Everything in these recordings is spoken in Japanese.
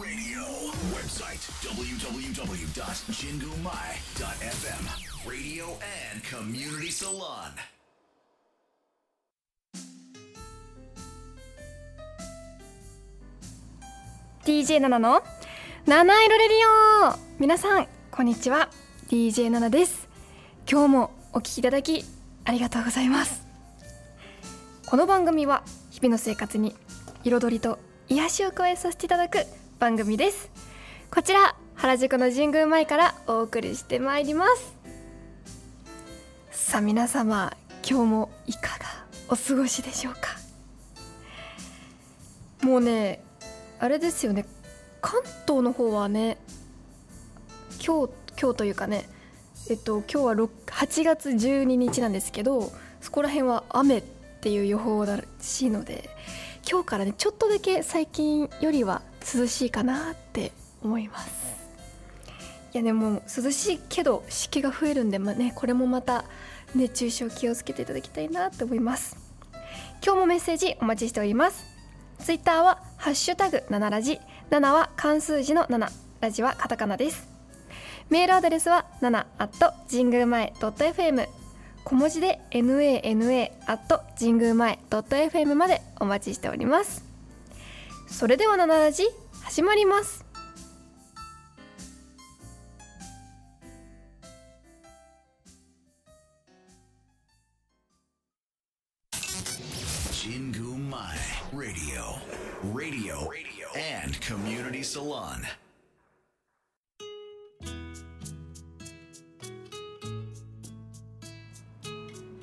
Radio. Website www.jingumai.fm. Radio and Community Salon. 7の七色レディオ皆さんこんにちは DJ7 です今日もお聞きいただきありがとうございますこの番組は日々の生活に彩りと癒しを加えさせていただく番組です。こちら原宿の神宮前からお送りしてまいります。さあ皆様今日もいかがお過ごしでしょうか？もうねあれですよね。関東の方はね今日今日というかねえっと今日は6 8月12日なんですけどそこら辺は雨っていう予報らしいので今日からねちょっとだけ最近よりは涼しいかなって思います。いやでも涼しいけど湿気が増えるんで、まあね、これもまた熱中症気をつけていただきたいなって思います。今日もメッセージお待ちしております。ツイッターはハッシュタグ7ラジ。7は漢数字の7ラジはカタカナです。メールアドレスは7 at 神宮前 .fm 小文字で nana at 神宮前 .fm までお待ちしております。それでは七ラ始まります。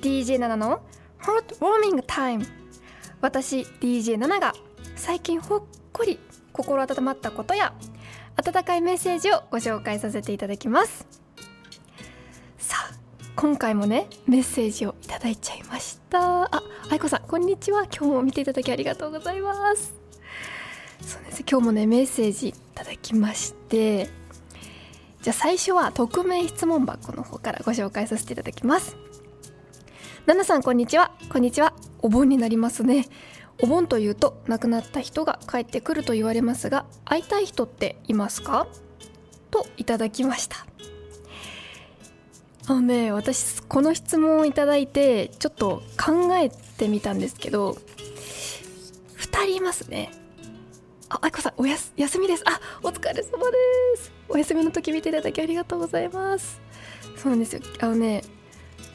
DJ7 のハートウォーミングタイム私 DJ7 が最近ほっこり心温まったことや温かいメッセージをご紹介させていただきます。さあ今回もねメッセージをいただいちゃいました。あ愛子さんこんにちは。今日も見ていただきありがとうございます。そうです今日もねメッセージいただきましてじゃあ最初は匿名質問箱の方からご紹介させていただきます。ナナさんこんにちは。こんにちは。お盆になりますね。お盆というと亡くなった人が帰ってくると言われますが会いたい人っていますか？といただきました。あのね私この質問をいただいてちょっと考えてみたんですけど2人いますね。あ、あいこさんおやす休みです。あお疲れ様です。お休みの時見ていただきありがとうございます。そうなんですよ。あのね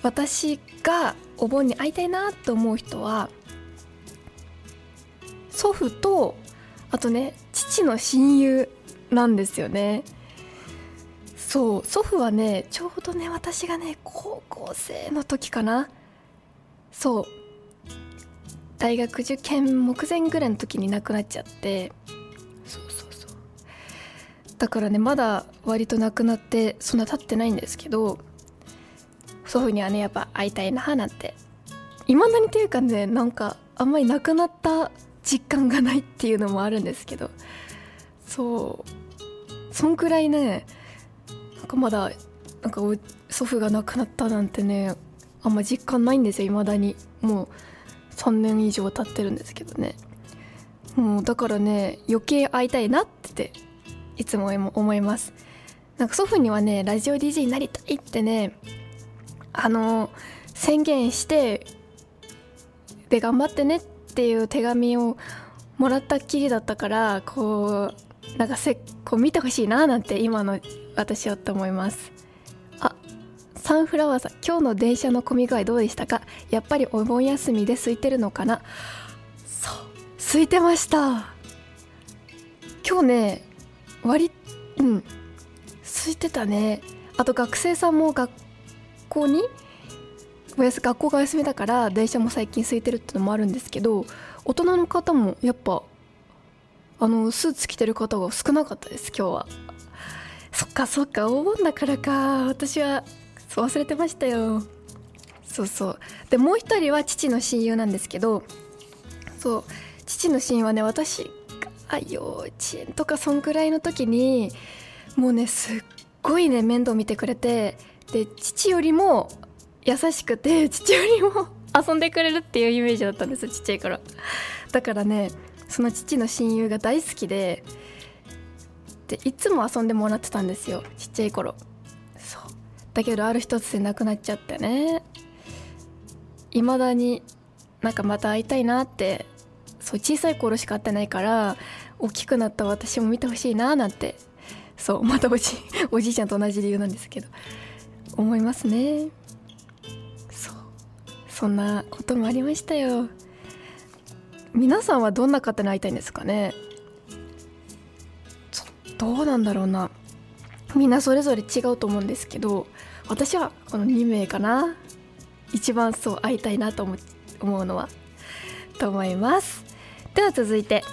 私がお盆に会いたいなと思う人は祖父とあとね父の親友なんですよね。そう祖父はねちょうどね私がね高校生の時かな。そう。大学受験目前ぐらいの時に亡くなっちゃって。そうそうそう。だからねまだ割と亡くなってそんな経ってないんですけど祖父にはねやっぱ会いたいななんて。いまだにというかねなんかあんまり亡くなった実感がないっていうのもあるんですけどそうそんくらいねなんかまだなんか祖父が亡くなったなんてねあんま実感ないんですよいまだに。もう3年以上経ってるんですけどね。もうだからね余計会いたいなっていつも思います。なんか祖父にはねラジオ DJ になりたいってねあの宣言してで頑張ってねってていう手紙をもらったっきりだったからこうなんかせこう見てほしいななんて今の私はって思います。あサンフラワーさん今日の電車の混み具合どうでしたか？やっぱりお盆休みで空いてるのかな？そう空いてました。今日ね割うん空いてたね。あと学生さんも学校におやす学校がお休みだから電車も最近空いてるってのもあるんですけど大人の方もやっぱあのスーツ着てる方が少なかったです今日は。そっかそっかお盆だからか。私は忘れてましたよ。そうそう。でもう一人は父の親友なんですけどそう父の親友はね私が幼稚園とかそんくらいの時にもうねすっごいね面倒見てくれてで父よりも優しくて 父よりも遊んでくれるっていうイメージだったんですちっちゃい頃。だからねその父の親友が大好きででいつも遊んでもらってたんですよちっちゃい頃。そう。だけどある一つで亡くなっちゃってね。いまだになんかまた会いたいなってそう小さい頃しか会ってないから大きくなった私も見てほしいななんてそうまたおじ おじいちゃんと同じ理由なんですけど思いますね。そんなこともありましたよ。皆さんはどんな方に会いたいんですかね？どうなんだろうな。みんなそれぞれ違うと思うんですけど私はこの2名かな。一番そう会いたいなと思思うのはと思います。では続いて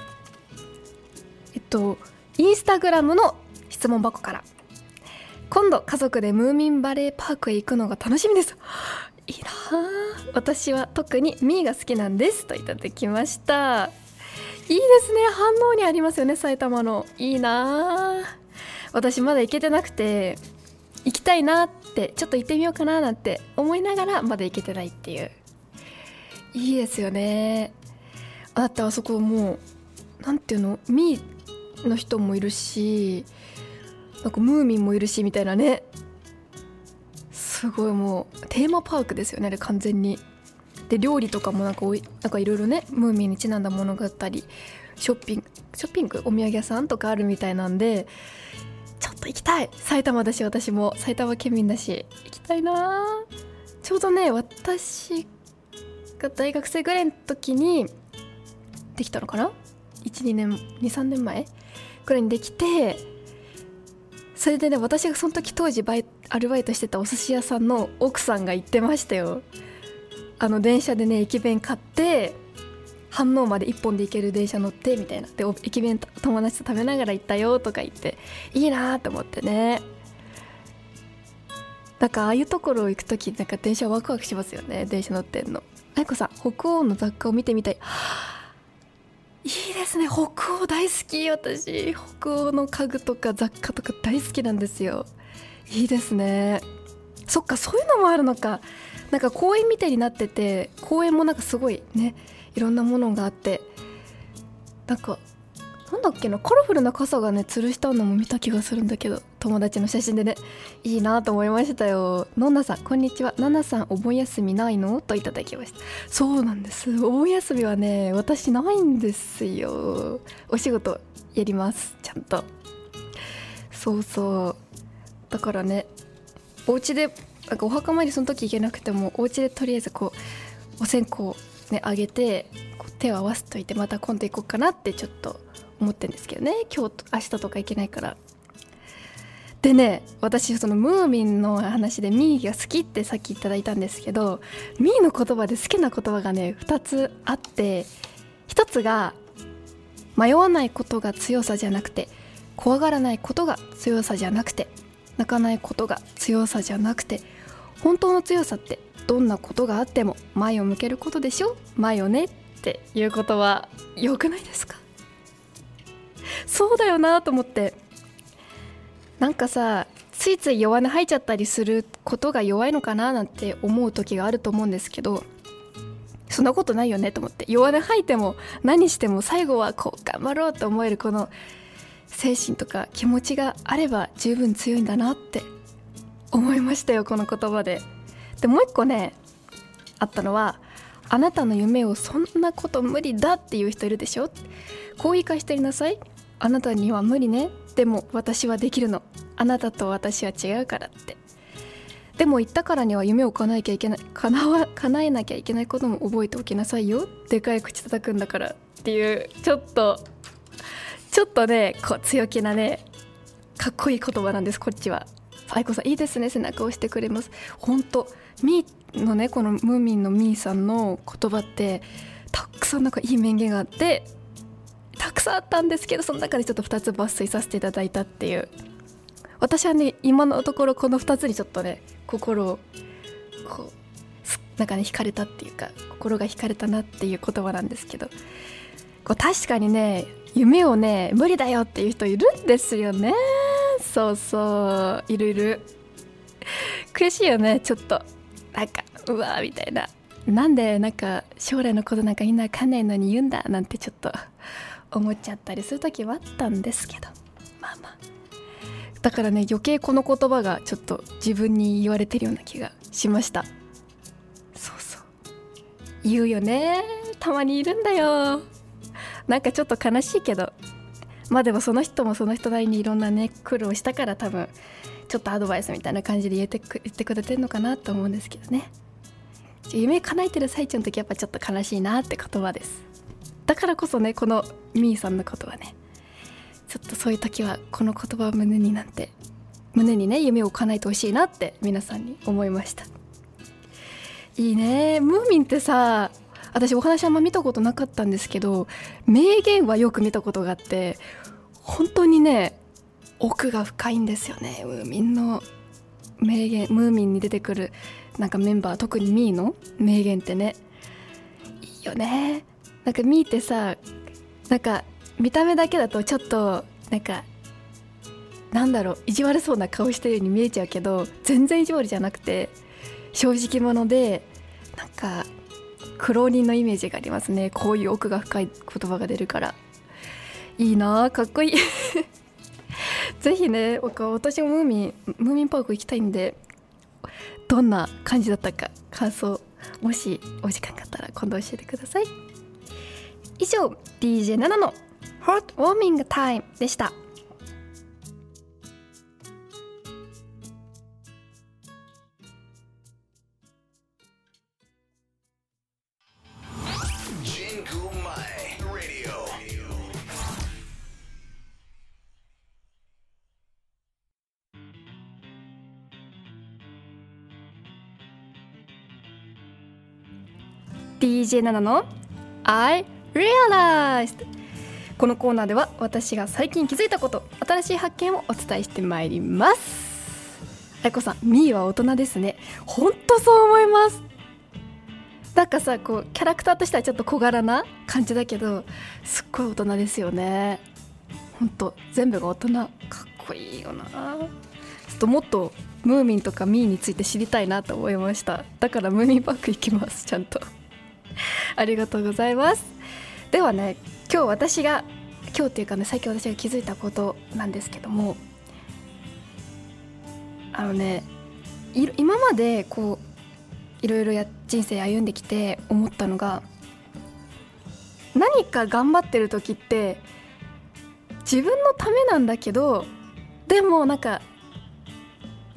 えっとインスタグラムの質問箱から。今度家族でムーミンバレーパークへ行くのが楽しみです。いいな私は特にミーが好きなんですといただきました。いいですね。反応にありますよね埼玉の。いいな私まだ行けてなくて行きたいなってちょっと行ってみようかななんて思いながらまだ行けてないっていう。いいですよね。だってあそこもう何ていうの？ミーの人もいるしなんかムーミンもいるしみたいなね。すごいもうテーマパークですよねあれ完全に。で料理とかもなんかおいなんかいろいろねムーミンにちなんだものがあったりショッピングショッピングお土産屋さんとかあるみたいなんでちょっと行きたい。埼玉だし私も埼玉県民だし行きたいな。ちょうどね私が大学生ぐらいの時にできたのかな？12年23年前ぐらいにできてそれでね私がその時当時バイトアルバイトしてたお寿司屋さんの奥さんが言ってましたよ。あの電車でね駅弁買って飯能まで1本で行ける電車乗ってみたいな。で駅弁友達と食べながら行ったよとか言っていいなと思ってね。なんかああいうところ行く時なんか電車ワクワクしますよね電車乗ってんの。愛子さん北欧の雑貨を見てみたい。いいですね。北欧大好き私。北欧の家具とか雑貨とか大好きなんですよ。いいですね。そっかそういうのもあるのか。なんか公園みたいになってて公園もなんかすごいねいろんなものがあって。なんかなんだっけなカラフルな傘がね吊るしたのも見た気がするんだけど友達の写真でね。いいなと思いましたよ。のんなさんこんにちは。ナナさんお盆休みないの？といただきました。そうなんです。お盆休みはね私ないんですよ。お仕事やります。ちゃんと。そうそう。だからねお家でなんかお墓参りその時行けなくてもお家でとりあえずこうお線香ねあげてこう手を合わせといてまた今度行こうかなってちょっと思ってるんですけどね。今日明日とか行けないから。でね私そのムーミンの話でミーが好きってさっきいただいたんですけどミーの言葉で好きな言葉がね2つあって1つが迷わないことが強さじゃなくて怖がらないことが強さじゃなくて泣かないことが強さじゃなくて本当の強さってどんなことがあっても前を向けることでしょ？前をねっていうことは良くないですか？そうだよなと思って。なんかさついつい弱音吐いちゃったりすることが弱いのかななんて思う時があると思うんですけどそんなことないよねと思って。弱音吐いても何しても最後はこう頑張ろうと思えるこの精神とか気持ちがあれば十分強いんだなって思いましたよこの言葉で。でもう一個ねあったのはあなたの夢をそんなこと無理だっていう人いるでしょ？こう言い返してりなさい。あなたには無理ね。でも私はできるの。あなたと私は違うからって。でも言ったからには夢を叶えなきゃいけない。叶わ叶えなきゃいけないことも覚えておきなさいよ。でかい口叩くんだからっていうちょっとちょっとねこう強気なねかっこいい言葉なんですこっちは。愛子さんいいですね背中を押してくれます。本当ミーのねこのムーミンのミーさんの言葉ってたくさんなんかいい名言があってたくさんあったんですけどその中でちょっと2つ抜粋させていただいたっていう。私はね今のところこの2つにちょっとね心をこうなんかね惹かれたっていうか心が惹かれたなっていう言葉なんですけど。こう確かにね夢をね無理だよっていう人いるんですよね。そうそういるいる。悔しいよねちょっと。なんかうわーみたいな。なんでなんか将来のことなんかみんなかんないのに言うんだなんてちょっと思っちゃったりする時はあったんですけど。まあまあ。だからね余計この言葉がちょっと自分に言われてるような気がしました。そうそう。言うよね。たまにいるんだよ。なんかちょっと悲しいけどまあでもその人もその人なりにいろんなね苦労したから多分ちょっとアドバイスみたいな感じで言ってく言ってくれてるのかなと思うんですけどね。夢叶えてる最中の時やっぱちょっと悲しいなって言葉です。だからこそねこのみーさんのことはねちょっとそういう時はこの言葉を胸になんて胸にね夢を叶えてほしいなって皆さんに思いました。いいね。ムーミンってさ私お話あんま見たことなかったんですけど名言はよく見たことがあって本当にね奥が深いんですよね。ムーミンの名言ムーミンに出てくるなんかメンバー特にミーの名言ってね。いいよね。なんかミーってさなんか見た目だけだとちょっとなんかなんだろう意地悪そうな顔してるように見えちゃうけど全然意地悪じゃなくて正直者でなんか苦労人のイメージがありますね。こういう奥が深い言葉が出るから。いいなかっこいい。ぜひね私もムーミンムーミンパーク行きたいんでどんな感じだったか感想もしお時間があったら今度教えてください。以上 DJ7 の「ホットウォーミングタイム」でした。DJ7 の？I realized. このコーナーでは私が最近気づいたこと新しい発見をお伝えしてまいります。あいこさんみーは大人ですね。ほんとそう思います。なんかさこうキャラクターとしてはちょっと小柄な感じだけどすっごい大人ですよね。ほんと全部が大人。かっこいいよな。ちょっともっとムーミンとかミーについて知りたいなと思いました。だからムーミンパーク行きますちゃんと。ありがとうございます。ではね今日私が今日っていうかね最近私が気づいたことなんですけどもあのね今までこういろいろや人生歩んできて思ったのが何か頑張ってる時って自分のためなんだけどでもなんか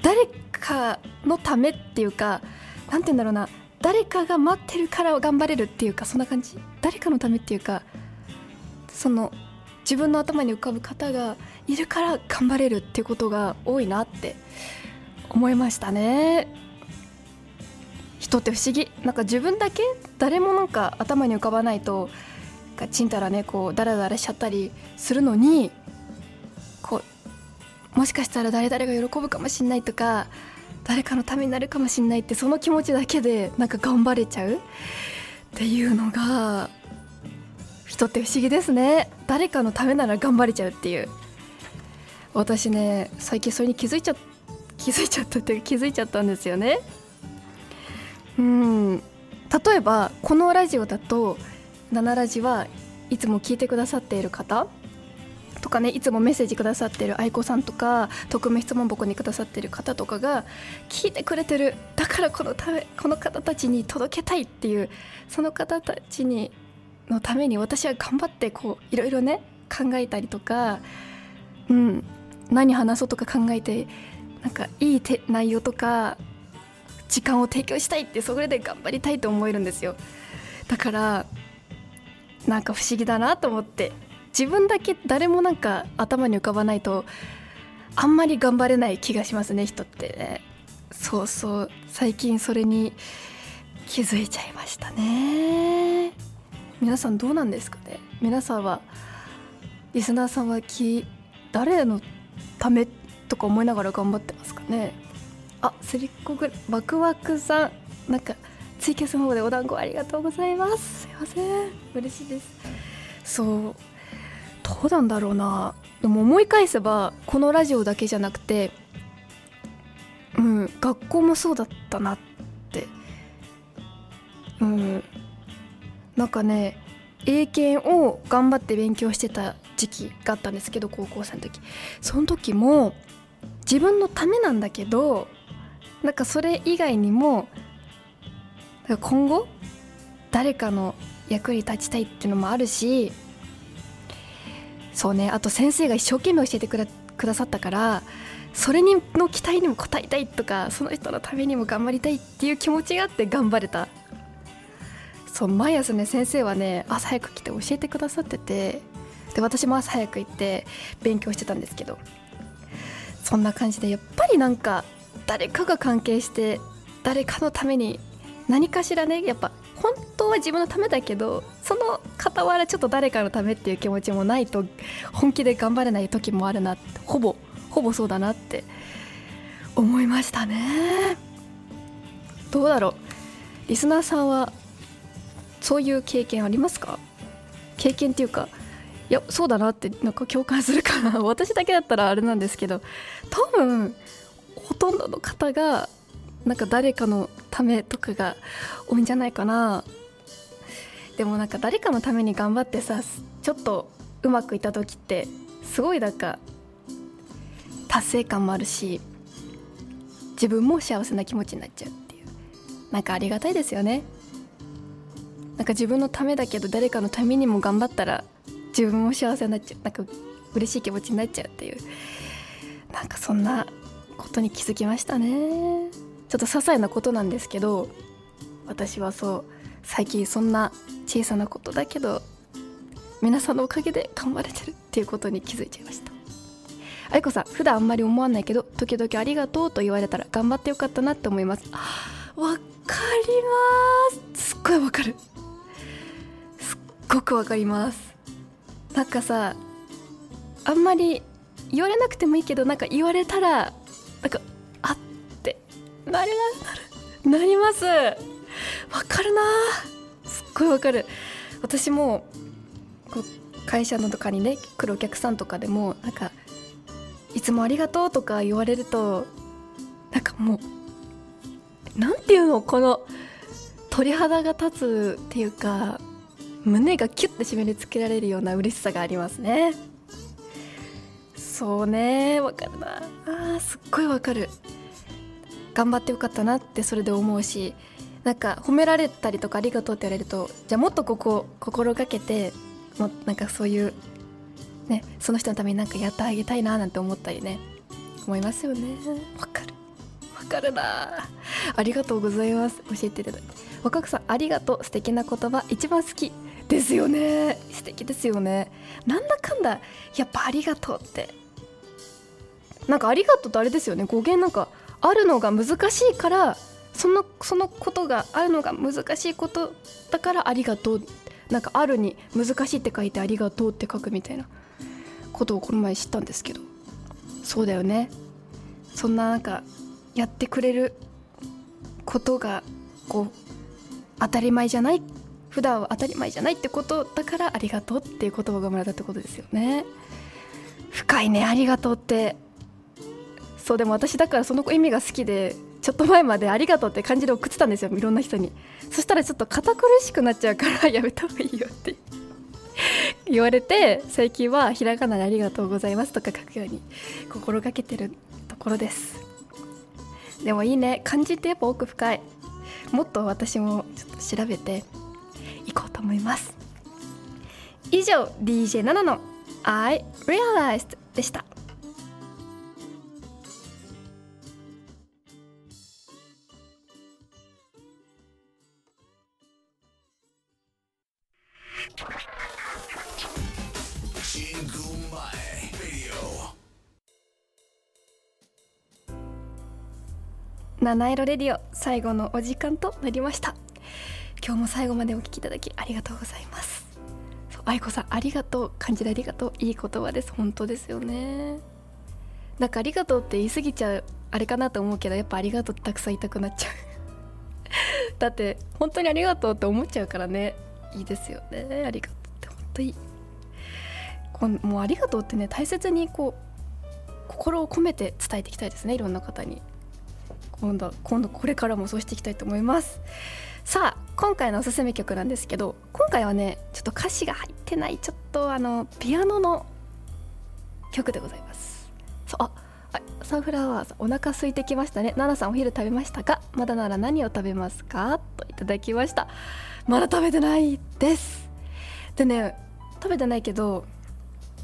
誰かのためっていうか何て言うんだろうな誰かが待ってるから頑張れるっていうかそんな感じ？誰かのためっていうかその自分の頭に浮かぶ方がいるから頑張れるっていうことが多いなって思いましたね。人って不思議。なんか自分だけ誰もなんか頭に浮かばないとちんたらねこうダラダラしちゃったりするのにこうもしかしたら誰々が喜ぶかもしんないとか誰かのためになるかもしれないってその気持ちだけでなんか頑張れちゃう？っていうのが人って不思議ですね。誰かのためなら頑張れちゃうっていう。私ね最近それに気づいちゃ気づいちゃったって気づいちゃったんですよね。うん。例えばこのラジオだと「ナナラジ」はいつも聞いてくださっている方とかねいつもメッセージくださってる愛子さんとか匿名質問箱にくださってる方とかが聞いてくれてる。だからこのためこの方たちに届けたいっていうその方たちにのために私は頑張ってこういろいろね考えたりとか、うん、何話そうとか考えてなんかいいて内容とか時間を提供したいってそれで頑張りたいと思えるんですよ。だからなんか不思議だなと思って。自分だけ誰もなんか頭に浮かばないとあんまり頑張れない気がしますね人って。ねそうそう最近それに気づいちゃいましたね。皆さんどうなんですかね？皆さんはリスナーさんはき誰のためとか思いながら頑張ってますかね？あすりっこぐワクワクさんなんかツイキャスの方でお団子ありがとうございます。すいません。嬉しいです。そう。どうなんだろうな。でも思い返せばこのラジオだけじゃなくてうん学校もそうだったなって。うん。なんかね英検を頑張って勉強してた時期があったんですけど高校生の時。その時も自分のためなんだけどなんかそれ以外にも今後誰かの役に立ちたいっていうのもあるしそうね。あと先生が一生懸命教えてくださったからそれにの期待にも応えたいとかその人のためにも頑張りたいっていう気持ちがあって頑張れた。そう毎朝ね先生はね朝早く来て教えてくださっててで私も朝早く行って勉強してたんですけどそんな感じでやっぱりなんか誰かが関係して誰かのために何かしらねやっぱ本当は自分のためだけどその傍らちょっと誰かのためっていう気持ちもないと本気で頑張れない時もあるなってほぼほぼそうだなって思いましたね。どうだろう。リスナーさんはそういう経験ありますか？経験っていうかいやそうだなってなんか共感するかな。私だけだったらあれなんですけど多分ほとんどの方がなんか誰かのためとかが多いんじゃないかな。でもなんか誰かのために頑張ってさちょっとうまくいった時ってすごいなんか達成感もあるし自分も幸せな気持ちになっちゃうっていう。なんかありがたいですよね。なんか自分のためだけど誰かのためにも頑張ったら自分も幸せになっちゃう。なんか嬉しい気持ちになっちゃうっていう。なんかそんなことに気づきましたね。ちょっと些細なことなんですけど私はそう最近そんな小さなことだけど皆さんのおかげで頑張れてるっていうことに気づいちゃいました。愛子さん普段あんまり思わないけど時々ありがとうと言われたら頑張ってよかったなって思います。わかります。すっごいわかる。すっごくわかります。なんかさあんまり言われなくてもいいけどなんか言われたらなんかなります。なります。わかるなすっごいわかる。私も会社のとかにね来るお客さんとかでもなんかいつもありがとうとか言われるとなんかもうなんていうのこの鳥肌が立つっていうか胸がキュッて締めつけられるような嬉しさがありますね。そうねわかるなあーすっごいわかる。頑張ってよかったなってそれで思うしなんか褒められたりとかありがとうって言われるとじゃあもっとここ心がけてもなんかそういうねその人のためになんかやってあげたいななんて思ったりね思いますよね。わかる。わかるな。ありがとうございます。教えていただいて。若くさんありがとう。素敵な言葉。一番好きですよね。素敵ですよね。なんだかんだやっぱありがとうって。なんかありがとうってあれですよね。語源なんかあるのが難しいからそのそのことがあるのが難しいことだからありがとうなんかあるに難しいって書いてありがとうって書くみたいなことをこの前知ったんですけどそうだよね。そんななんかやってくれることがこう当たり前じゃない普段は当たり前じゃないってことだからありがとうっていう言葉が生まれたってことですよね。深いね。ありがとうってそうでも私だからその意味が好きでちょっと前までありがとうって感じで送ってたんですよいろんな人に。そしたらちょっと堅苦しくなっちゃうから やめた方がいいよって。言われて最近はひらがなでありがとうございますとか書くように心がけてるところです。でもいいね漢字ってやっぱ奥深い。もっと私もちょっと調べていこうと思います。以上 DJ7 の I Realized でした。七色レディオ最後のお時間となりました。今日も最後までお聞きいただきありがとうございます。愛子さんありがとう感じでありがとう。いい言葉です。本当ですよね。なんかありがとうって言い過ぎちゃうあれかなと思うけどやっぱありがとうってたくさん言いたくなっちゃう。だって本当にありがとうって思っちゃうからね。いいですよね。ありがとうって本当いい。こんもうありがとうってね大切にこう心を込めて伝えていきたいですねいろんな方に。今度今度これからもそうしていきたいと思います。さあ今回のおすすめ曲なんですけど今回はねちょっと歌詞が入ってないちょっとあのピアノの曲でございます。そうあサンフラワーさんお腹空いてきましたね。奈々さんお昼食べましたか？まだなら何を食べますか？といただきました。まだ食べてないです。でね食べてないけど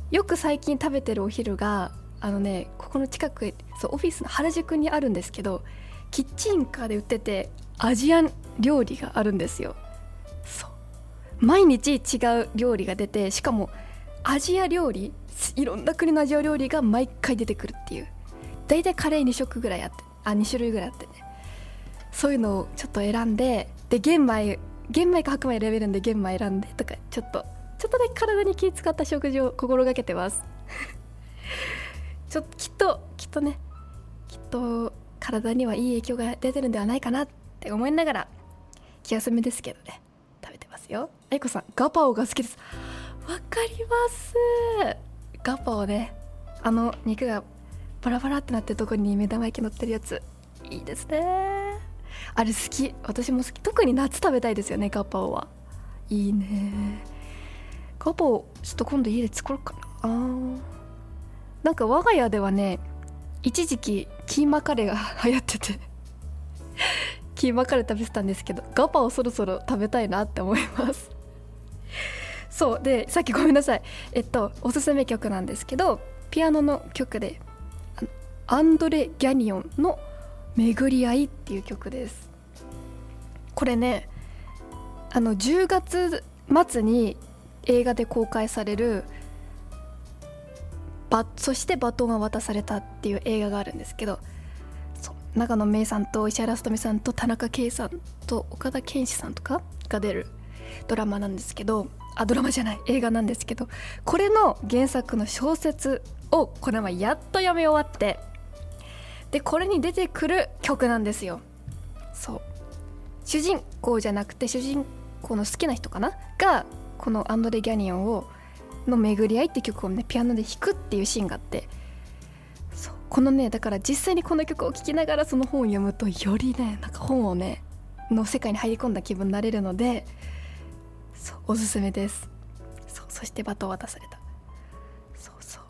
よく最近食べてるお昼があのねここの近くそうオフィスの原宿にあるんですけどキッチンカーで売っててアジアン料理があるんですよ。そう。毎日違う料理が出てしかもアジア料理いろんな国のアジア料理が毎回出てくるっていう。大体カレー2食ぐらいあってあ2種類ぐらいあってね。そういうのをちょっと選んでで玄米玄米か白米選べるんで玄米選んでとかちょっとちょっとだけ体に気使った食事を心がけてます。ちょっときっときっとねきっと体にはいい影響が出てるんではないかなって思いながら気休めですけどね食べてますよ。あいこさんガパオが好きです。わかります。ガパオねあの肉がバラバラってなってるとこに目玉焼き乗ってるやつ。いいですね。あれ好き。私も好き。特に夏食べたいですよねガパオは。いいね。ガパオちょっと今度家で作ろうかな。あなんか我が家ではね一時期キーマカレーが流行ってて。キーマカレー食べてたんですけどガパオそろそろ食べたいなって思います。そうでさっきごめんなさい。えっとおすすめ曲なんですけどピアノの曲でアンドレ・ギャニオンの「巡り合い」っていう曲です。これねあの10月末に映画で公開されるバそしてバトンは渡されたっていう映画があるんですけど長野芽郁さんと石原さとみさんと田中圭さんと岡田健志さんとかが出るドラマなんですけどあドラマじゃない映画なんですけどこれの原作の小説をこの前やっと読み終わってでこれに出てくる曲なんですよ。そう。主人公じゃなくて主人公の好きな人かな？がこのアンドレ・ギャニオンをの巡り合いって曲をねピアノで弾くっていうシーンがあってそうこのねだから実際にこの曲を聴きながらその本を読むとよりねなんか本をねの世界に入り込んだ気分になれるのでそうおすすめです。そうそしてバトンを渡された。そうそうっ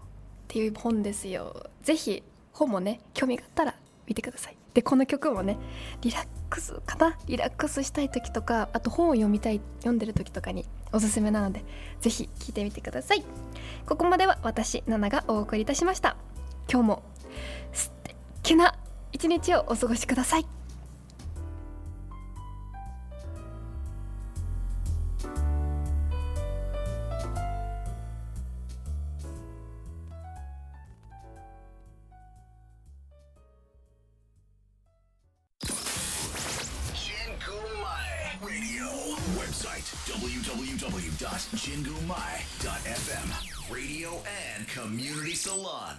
ていう本ですよ。ぜひ本もね興味があったら見てください。でこの曲もねリラックスかな？リラックスしたい時とかあと本を読みたい読んでる時とかにおすすめなのでぜひ聞いてみてください。ここまでは私ナナがお送りいたしました。今日も素敵な一日をお過ごしください「Lingumai.fm, radio and community salon.